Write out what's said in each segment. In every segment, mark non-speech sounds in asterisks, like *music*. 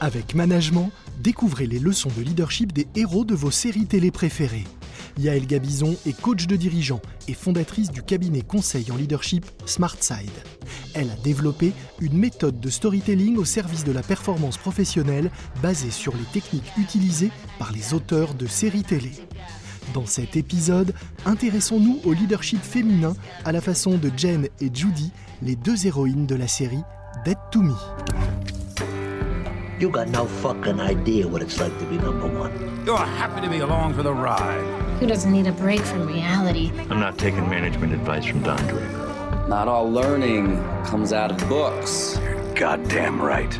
Avec Management, découvrez les leçons de leadership des héros de vos séries télé préférées. Yael Gabizon est coach de dirigeants et fondatrice du cabinet conseil en leadership SmartSide. Elle a développé une méthode de storytelling au service de la performance professionnelle basée sur les techniques utilisées par les auteurs de séries télé. Dans cet épisode, intéressons-nous au leadership féminin à la façon de Jen et Judy, les deux héroïnes de la série Dead to Me. You got no fucking idea what it's like to be number one. You're happy to be along for the ride. Who doesn't need a break from reality? I'm not taking management advice from Don Draper. Not all learning comes out of books. You're goddamn right.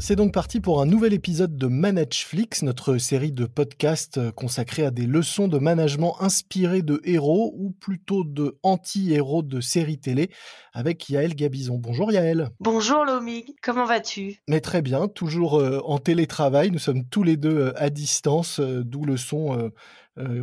C'est donc parti pour un nouvel épisode de Manageflix, notre série de podcasts consacrés à des leçons de management inspirées de héros ou plutôt de anti-héros de séries télé avec Yael Gabizon. Bonjour Yael. Bonjour Lomig, comment vas-tu? Mais très bien, toujours euh, en télétravail. Nous sommes tous les deux euh, à distance, euh, d'où le son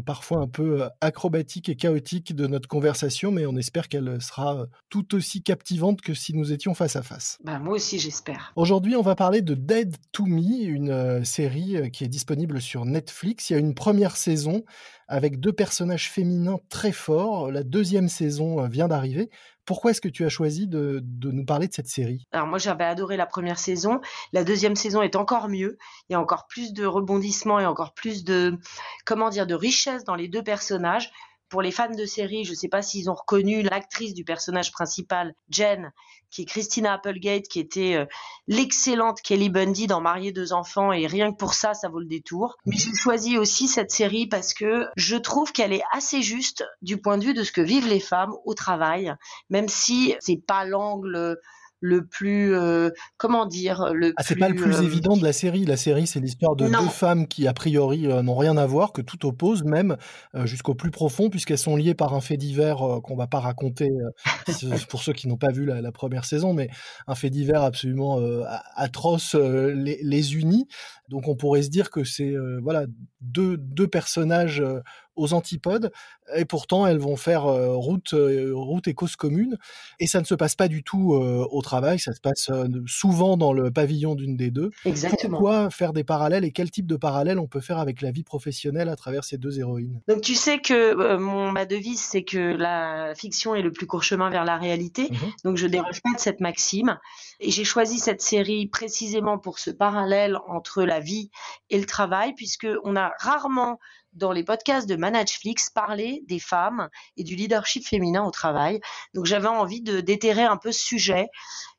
parfois un peu acrobatique et chaotique de notre conversation, mais on espère qu'elle sera tout aussi captivante que si nous étions face à face. Bah, moi aussi j'espère. Aujourd'hui, on va parler de Dead to Me, une série qui est disponible sur Netflix. Il y a une première saison avec deux personnages féminins très forts. La deuxième saison vient d'arriver. Pourquoi est-ce que tu as choisi de, nous parler de cette série? Alors moi j'avais adoré la première saison. La deuxième saison est encore mieux. Il y a encore plus de rebondissements et encore plus de comment dire de richesse dans les deux personnages pour les fans de série, je ne sais pas s'ils ont reconnu l'actrice du personnage principal, Jen, qui est Christina Applegate, qui était euh, l'excellente Kelly Bundy dans Marier deux enfants, et rien que pour ça, ça vaut le détour. Mais j'ai choisi aussi cette série parce que je trouve qu'elle est assez juste du point de vue de ce que vivent les femmes au travail, même si c'est pas l'angle le plus euh, comment dire le ah, c'est pas le plus euh, évident de la série. La série c'est l'histoire de deux femmes qui a priori euh, n'ont rien à voir que tout oppose même jusqu'au plus profond puisqu'elles sont liées par un fait divers qu'on va pas raconter pour ceux qui n'ont pas vu la, première saison mais un fait divers absolument atroce les, les, unit donc on pourrait se dire que c'est voilà deux deux personnages aux antipodes, et pourtant elles vont faire euh, route, euh, route et cause commune. Et ça ne se passe pas du tout euh, au travail, ça se passe souvent dans le pavillon d'une des deux. Exactement. Pourquoi faire des parallèles et quel type de parallèles on peut faire avec la vie professionnelle à travers ces deux héroïnes? Donc tu sais que mon, ma devise, c'est que la fiction est le plus court chemin vers la réalité. Mmh Donc je déroge pas de cette maxime. Et j'ai choisi cette série précisément pour ce parallèle entre la vie et le travail, puisque on a rarement dans les podcasts de Manageflix parler des femmes et du leadership féminin au travail. Donc j'avais envie de déterrer un peu ce sujet,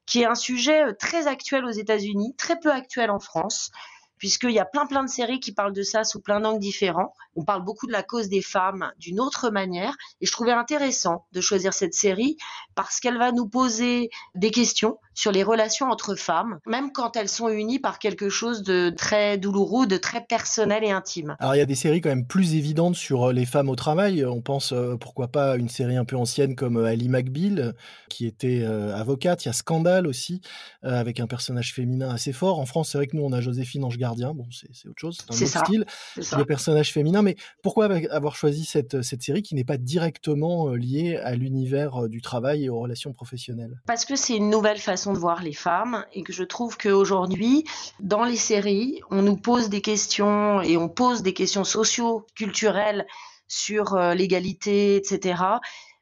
qui est un sujet euh, très actuel aux États-Unis, très peu actuel en France puisqu'il y a plein plein de séries qui parlent de ça sous plein d'angles différents. On parle beaucoup de la cause des femmes d'une autre manière, et je trouvais intéressant de choisir cette série parce qu'elle va nous poser des questions sur les relations entre femmes, même quand elles sont unies par quelque chose de très douloureux, de très personnel et intime. Alors il y a des séries quand même plus évidentes sur euh, les femmes au travail. On pense euh, pourquoi pas à une série un peu ancienne comme euh, Ali McBeal, qui était avocate. Il y a Scandale aussi, avec un personnage féminin assez fort. En France, c'est vrai que nous on a Joséphine Ange Gardien. Bon, c'est autre chose, c'est un autre style. Le personnage féminin. Mais pourquoi avoir choisi cette, cette série qui n'est pas directement liée à l'univers du travail et aux relations professionnelles? Parce que c'est une nouvelle façon de voir les femmes et que je trouve qu'aujourd'hui, dans les séries, on nous pose des questions et on pose des questions socio-culturelles sur euh, l'égalité, etc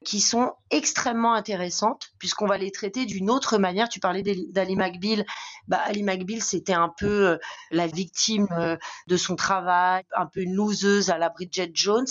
qui sont extrêmement intéressantes puisqu'on va les traiter d'une autre manière. Tu parlais d'Ali McBeal. Bah, Ali McBeal, c'était un peu euh, la victime euh, de son travail, un peu une loseuse à la Bridget Jones.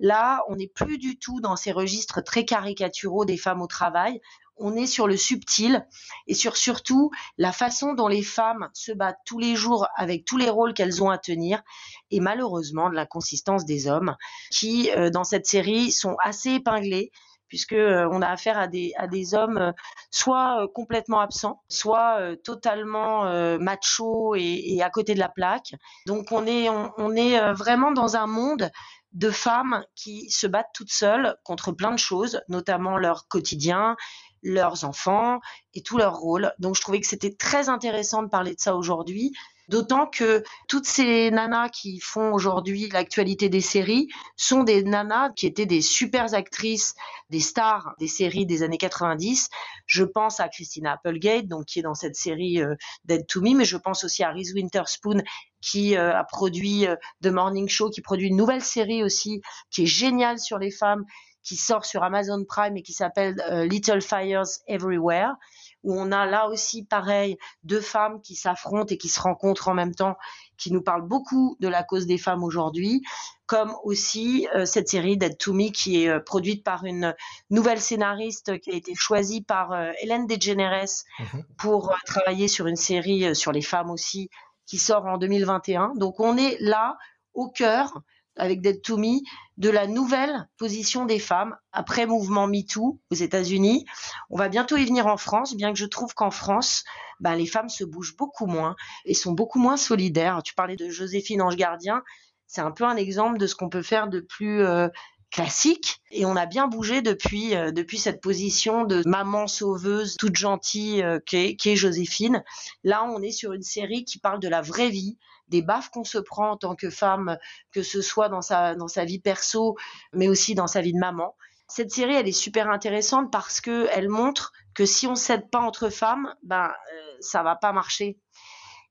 Là, on n'est plus du tout dans ces registres très caricaturaux des femmes au travail on est sur le subtil et sur surtout la façon dont les femmes se battent tous les jours avec tous les rôles qu'elles ont à tenir et malheureusement de l'inconsistance des hommes qui euh, dans cette série sont assez épinglés puisque euh, on a affaire à des à des hommes euh, soit complètement absents, soit totalement macho et, à côté de la plaque. Donc on est on est vraiment dans un monde de femmes qui se battent toutes seules contre plein de choses, notamment leur quotidien, leurs enfants et tous leurs rôles. Donc je trouvais que c'était très intéressant de parler de ça aujourd'hui D'autant que toutes ces nanas qui font aujourd'hui l'actualité des séries sont des nanas qui étaient des super actrices, des stars des séries des années 90. Je pense à Christina Applegate, donc qui est dans cette série euh, Dead to Me, mais je pense aussi à Reese Witherspoon qui euh, a produit euh, The Morning Show, qui produit une nouvelle série aussi qui est géniale sur les femmes, qui sort sur Amazon Prime et qui s'appelle Little Fires Everywhere où on a là aussi pareil deux femmes qui s'affrontent et qui se rencontrent en même temps, qui nous parlent beaucoup de la cause des femmes aujourd'hui, comme aussi euh, cette série Dead to Me qui est euh, produite par une nouvelle scénariste qui a été choisie par euh, Hélène DeGeneres mhm. pour travailler sur une série sur les femmes aussi qui sort en 2021. Donc on est là au cœur avec Dead to Me, de la nouvelle position des femmes après mouvement MeToo aux États-Unis. On va bientôt y venir en France, bien que je trouve qu'en France, ben, les femmes se bougent beaucoup moins et sont beaucoup moins solidaires. Tu parlais de Joséphine Ange Gardien, c'est un peu un exemple de ce qu'on peut faire de plus euh, classique et on a bien bougé depuis euh, depuis cette position de maman sauveuse toute gentille euh, qu'est Joséphine. Là, on est sur une série qui parle de la vraie vie, des baffes qu'on se prend en tant que femme, que ce soit dans sa, dans sa vie perso, mais aussi dans sa vie de maman. Cette série, elle est super intéressante parce que elle montre que si on s'aide pas entre femmes, ben euh, ça va pas marcher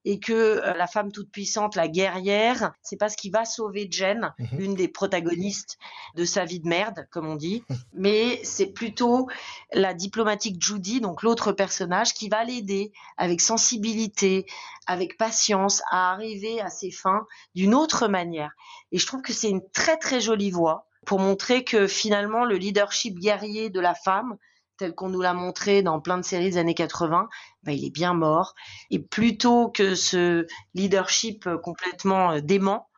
et que euh, la femme toute puissante, la guerrière, c'est pas ce qui va sauver Jen, mhm. l'une des protagonistes de sa vie de merde, comme on dit, *laughs* mais c'est plutôt la diplomatique Judy, donc l'autre personnage, qui va l'aider avec sensibilité, avec patience à arriver à ses fins d'une autre manière. Et je trouve que c'est une très très jolie voix pour montrer que finalement le leadership guerrier de la femme, tel qu'on nous l'a montré dans plein de séries des années 80, ben, il est bien mort. Et plutôt que ce leadership complètement euh, dément,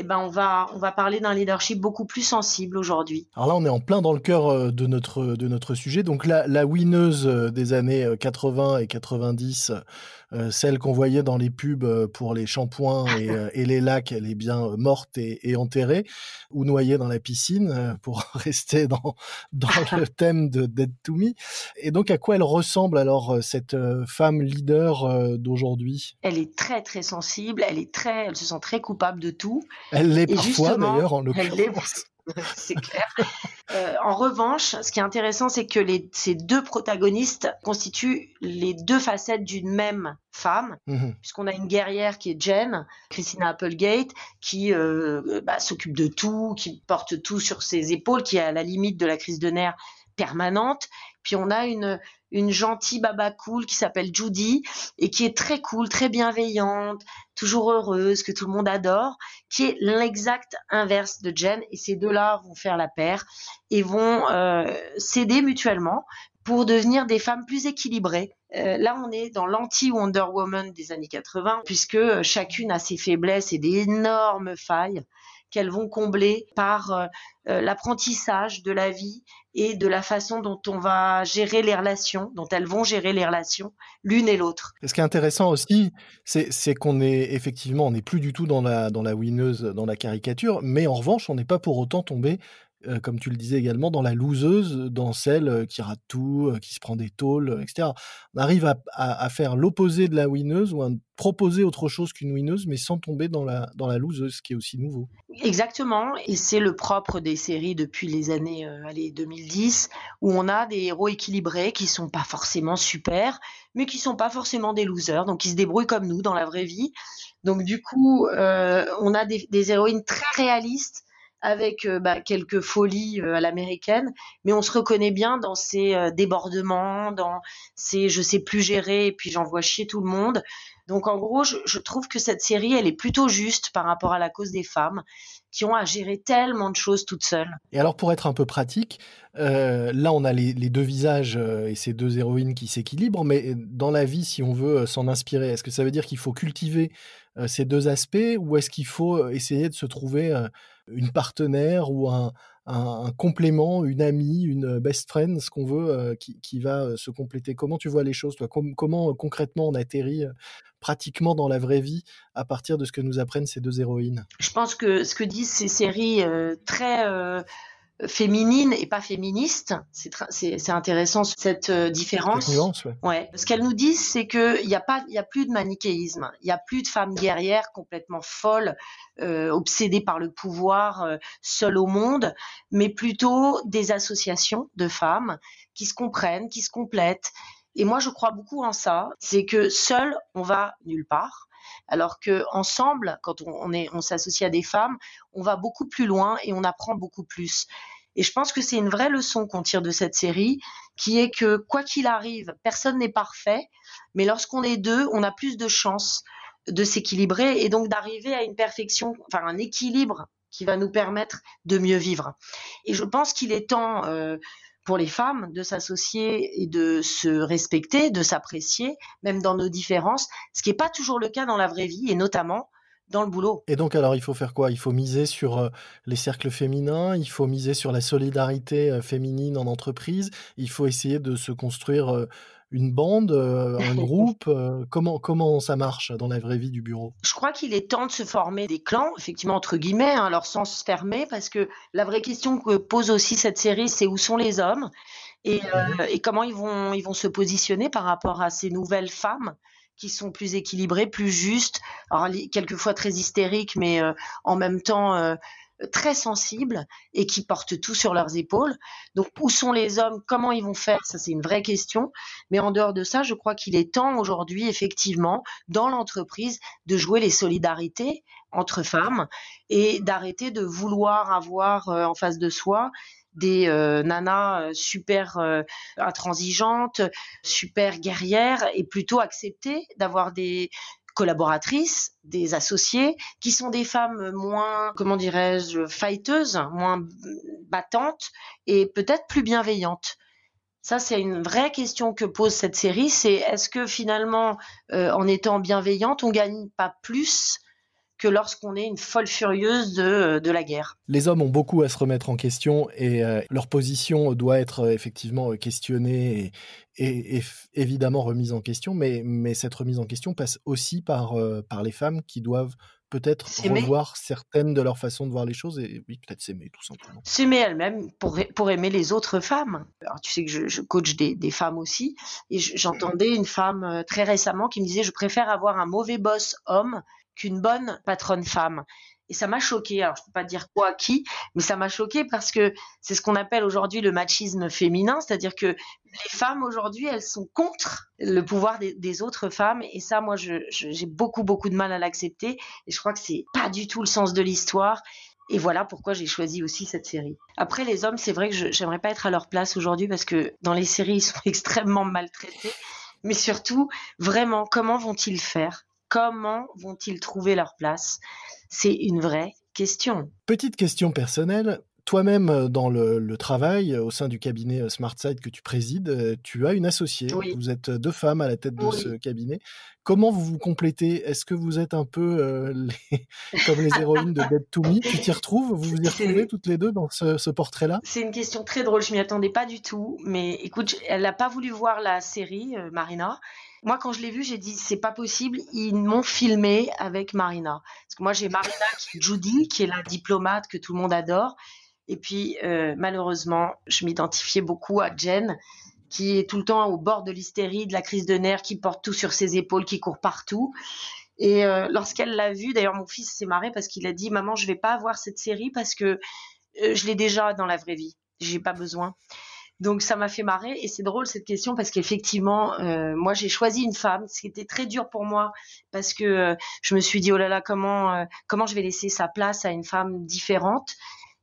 eh ben on va on va parler d'un leadership beaucoup plus sensible aujourd'hui. Alors là, on est en plein dans le cœur euh, de notre de notre sujet. Donc la la winneuse euh, des années 80 et 90 euh, celle qu'on voyait dans les pubs euh, pour les shampoings et, *laughs* euh, et, les lacs, elle est bien morte et, et, enterrée, ou noyée dans la piscine, pour *laughs* rester dans, dans *laughs* le thème de Dead to Me. Et donc, à quoi elle ressemble alors cette femme leader d'aujourd'hui? Elle est très très sensible, elle est très, elle se sent très coupable de tout. Elle l'est parfois d'ailleurs en l'occurrence. *laughs* c'est clair. Euh, en revanche, ce qui est intéressant, c'est que les, ces deux protagonistes constituent les deux facettes d'une même femme, mhm. puisqu'on a une guerrière qui est Jen, Christina Applegate, qui euh, bah, s'occupe de tout, qui porte tout sur ses épaules, qui est à la limite de la crise de nerfs permanente. Puis on a une, une gentille baba cool qui s'appelle Judy et qui est très cool, très bienveillante, toujours heureuse, que tout le monde adore, qui est l'exact inverse de Jen. Et ces deux-là vont faire la paire et vont euh, s'aider mutuellement pour devenir des femmes plus équilibrées. Euh, là, on est dans l'anti-Wonder Woman des années 80, puisque chacune a ses faiblesses et des énormes failles qu'elles vont combler par euh, euh, l'apprentissage de la vie et de la façon dont on va gérer les relations, dont elles vont gérer les relations l'une et l'autre. Ce qui est intéressant aussi, c'est qu'on est effectivement, on n'est plus du tout dans la, dans la winneuse, dans la caricature, mais en revanche, on n'est pas pour autant tombé euh, comme tu le disais également, dans la loseuse, dans celle euh, qui rate tout, euh, qui se prend des tôles, etc. On arrive à, faire l'opposé de la winneuse ou à proposer autre chose qu'une winneuse, mais sans tomber dans la, dans la loseuse, ce qui est aussi nouveau. Exactement, et c'est le propre des séries depuis les années allez, 2010, où on a des héros équilibrés qui sont pas forcément super, mais qui sont pas forcément des losers, donc qui se débrouillent comme nous dans la vraie vie. Donc du coup, on a des héroïnes très réalistes avec euh, bah, quelques folies euh, à l'américaine, mais on se reconnaît bien dans ces euh, débordements, dans ces je sais plus gérer et puis j'envoie chier tout le monde. Donc en gros, je, trouve que cette série, elle est plutôt juste par rapport à la cause des femmes qui ont à gérer tellement de choses toutes seules. Et alors pour être un peu pratique, là on a les deux visages et ces deux héroïnes qui s'équilibrent, mais dans la vie, si on veut s'en inspirer, est-ce que ça veut dire qu'il faut cultiver ces deux aspects ou est-ce qu'il faut essayer de se trouver une partenaire ou un, un, complément, une amie, une best friend, ce qu'on veut, euh, qui, qui, va euh, se compléter? Comment tu vois les choses, toi? Comment euh, concrètement on atterrit pratiquement dans la vraie vie à partir de ce que nous apprennent ces deux héroïnes? Je pense que ce que disent ces séries très féminine et pas féministe. C'est intéressant cette euh, différence. Nuance, ouais. Ce qu'elles nous disent, c'est qu'il n'y a pas, il y a plus de manichéisme. Il n'y a plus de femmes guerrières complètement folles, euh, obsédées par le pouvoir, euh, seules au monde, mais plutôt des associations de femmes qui se comprennent, qui se complètent. Et moi, je crois beaucoup en ça. C'est que seul, on va nulle part alors que ensemble, quand on, est, on s'associe à des femmes, on va beaucoup plus loin et on apprend beaucoup plus. Et je pense que c'est une vraie leçon qu'on tire de cette série, qui est que quoi qu'il arrive, personne n'est parfait, mais lorsqu'on est deux, on a plus de chances de s'équilibrer et donc d'arriver à une perfection, enfin un équilibre qui va nous permettre de mieux vivre. Et je pense qu'il est temps euh, pour les femmes de s'associer et de se respecter, de s'apprécier, même dans nos différences, ce qui n'est pas toujours le cas dans la vraie vie et notamment dans le boulot. Et donc alors il faut faire quoi? Il faut miser sur euh, les cercles féminins, il faut miser sur la solidarité euh, féminine en entreprise, il faut essayer de se construire euh, une bande, euh, un *laughs* groupe euh, comment, comment ça marche dans la vraie vie du bureau? Je crois qu'il est temps de se former des clans, effectivement, entre guillemets, hein, leur sens fermé, parce que la vraie question que pose aussi cette série, c'est où sont les hommes et, euh, et, comment ils vont, ils vont se positionner par rapport à ces nouvelles femmes qui sont plus équilibrées, plus justes, alors quelquefois très hystériques, mais en même temps très sensibles et qui portent tout sur leurs épaules. Donc où sont les hommes? Comment ils vont faire? Ça c'est une vraie question. Mais en dehors de ça, je crois qu'il est temps aujourd'hui effectivement dans l'entreprise de jouer les solidarités entre femmes et d'arrêter de vouloir avoir euh, en face de soi des euh, nanas euh, super intransigeantes, super guerrières et plutôt accepter d'avoir des collaboratrices, des associés, qui sont des femmes moins, comment dirais-je, fighteuses, moins battantes et peut-être plus bienveillantes. Ça, c'est une vraie question que pose cette série. C'est est-ce que finalement, euh, en étant bienveillante, on gagne pas plus que lorsqu'on est une folle furieuse de, de, la guerre. Les hommes ont beaucoup à se remettre en question et euh, leur position doit être euh, effectivement questionnée et, et, évidemment remise en question, mais, mais cette remise en question passe aussi par, euh, par les femmes qui doivent peut-être revoir certaines de leurs façons de voir les choses et oui, peut-être s'aimer tout simplement. S'aimer elles-mêmes pour, pour aimer les autres femmes. Alors tu sais que je, je coach des, des, femmes aussi et j'entendais une femme très récemment qui me disait je préfère avoir un mauvais boss homme qu'une bonne patronne femme. Et ça m'a choqué. Alors, je peux pas dire quoi, qui, mais ça m'a choqué parce que c'est ce qu'on appelle aujourd'hui le machisme féminin, c'est-à-dire que les femmes aujourd'hui, elles sont contre le pouvoir des, autres femmes. Et ça, moi, j'ai beaucoup, beaucoup de mal à l'accepter. Et je crois que c'est pas du tout le sens de l'histoire. Et voilà pourquoi j'ai choisi aussi cette série. Après, les hommes, c'est vrai que j'aimerais pas être à leur place aujourd'hui parce que dans les séries, ils sont *laughs* extrêmement maltraités. Mais surtout, vraiment, comment vont-ils faire? Comment vont-ils trouver leur place? C'est une vraie question. Petite question personnelle. Toi-même, euh, dans le, travail, euh, au sein du cabinet euh, SmartSide que tu présides, tu as une associée. Vous êtes deux femmes à la tête de ce cabinet. Comment vous vous complétez? Est-ce que vous êtes un peu *laughs* comme les héroïnes de Dead to Me? Tu t'y retrouves? Vous vous y retrouvez toutes les deux dans ce, portrait-là? C'est une question très drôle. Je m'y attendais pas du tout. Mais écoute, elle n'a pas voulu voir la série, Marina. Moi, quand je l'ai vu, j'ai dit c'est pas possible. Ils m'ont filmé avec Marina. Parce que moi, j'ai Marina qui Judy, qui est la diplomate que tout le monde adore. Et puis, euh, malheureusement, je m'identifiais beaucoup à Jen, qui est tout le temps au bord de l'hystérie, de la crise de nerfs, qui porte tout sur ses épaules, qui court partout. Et euh, lorsqu'elle l'a vu, d'ailleurs, mon fils s'est marré parce qu'il a dit Maman, je vais pas voir cette série parce que euh, je l'ai déjà dans la vraie vie. J'ai pas besoin. Donc ça m'a fait marrer et c'est drôle cette question parce qu'effectivement, moi j'ai choisi une femme, ce qui était très dur pour moi parce que je me suis dit oh là là comment comment je vais laisser sa place à une femme différente?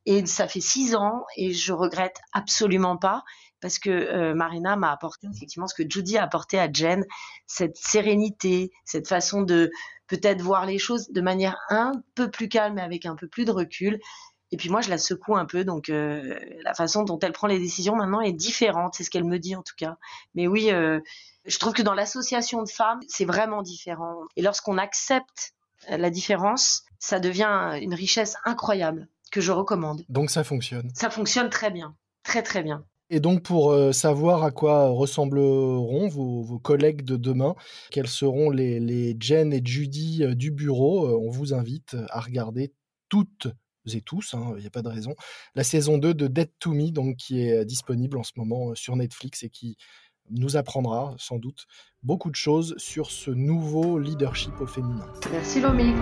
Et ça fait six ans et je regrette absolument pas parce que Marina m'a apporté effectivement ce que Judy a apporté à Jen, cette sérénité, cette façon de peut-être voir les choses de manière un peu plus calme et avec un peu plus de recul. Et puis moi, je la secoue un peu, donc euh, la façon dont elle prend les décisions maintenant est différente, c'est ce qu'elle me dit en tout cas. Mais oui, euh, je trouve que dans l'association de femmes, c'est vraiment différent. Et lorsqu'on accepte la différence, ça devient une richesse incroyable que je recommande. Donc ça fonctionne. Ça fonctionne très bien, très très bien. Et donc pour euh, savoir à quoi ressembleront vos, vos, collègues de demain, quels seront les, les Jen et Judy du bureau, on vous invite à regarder toutes et tous, hein, il n'y a pas de raison. La saison 2 de Dead to Me, donc, qui est disponible en ce moment sur Netflix et qui nous apprendra sans doute beaucoup de choses sur ce nouveau leadership au féminin. Merci Lomi.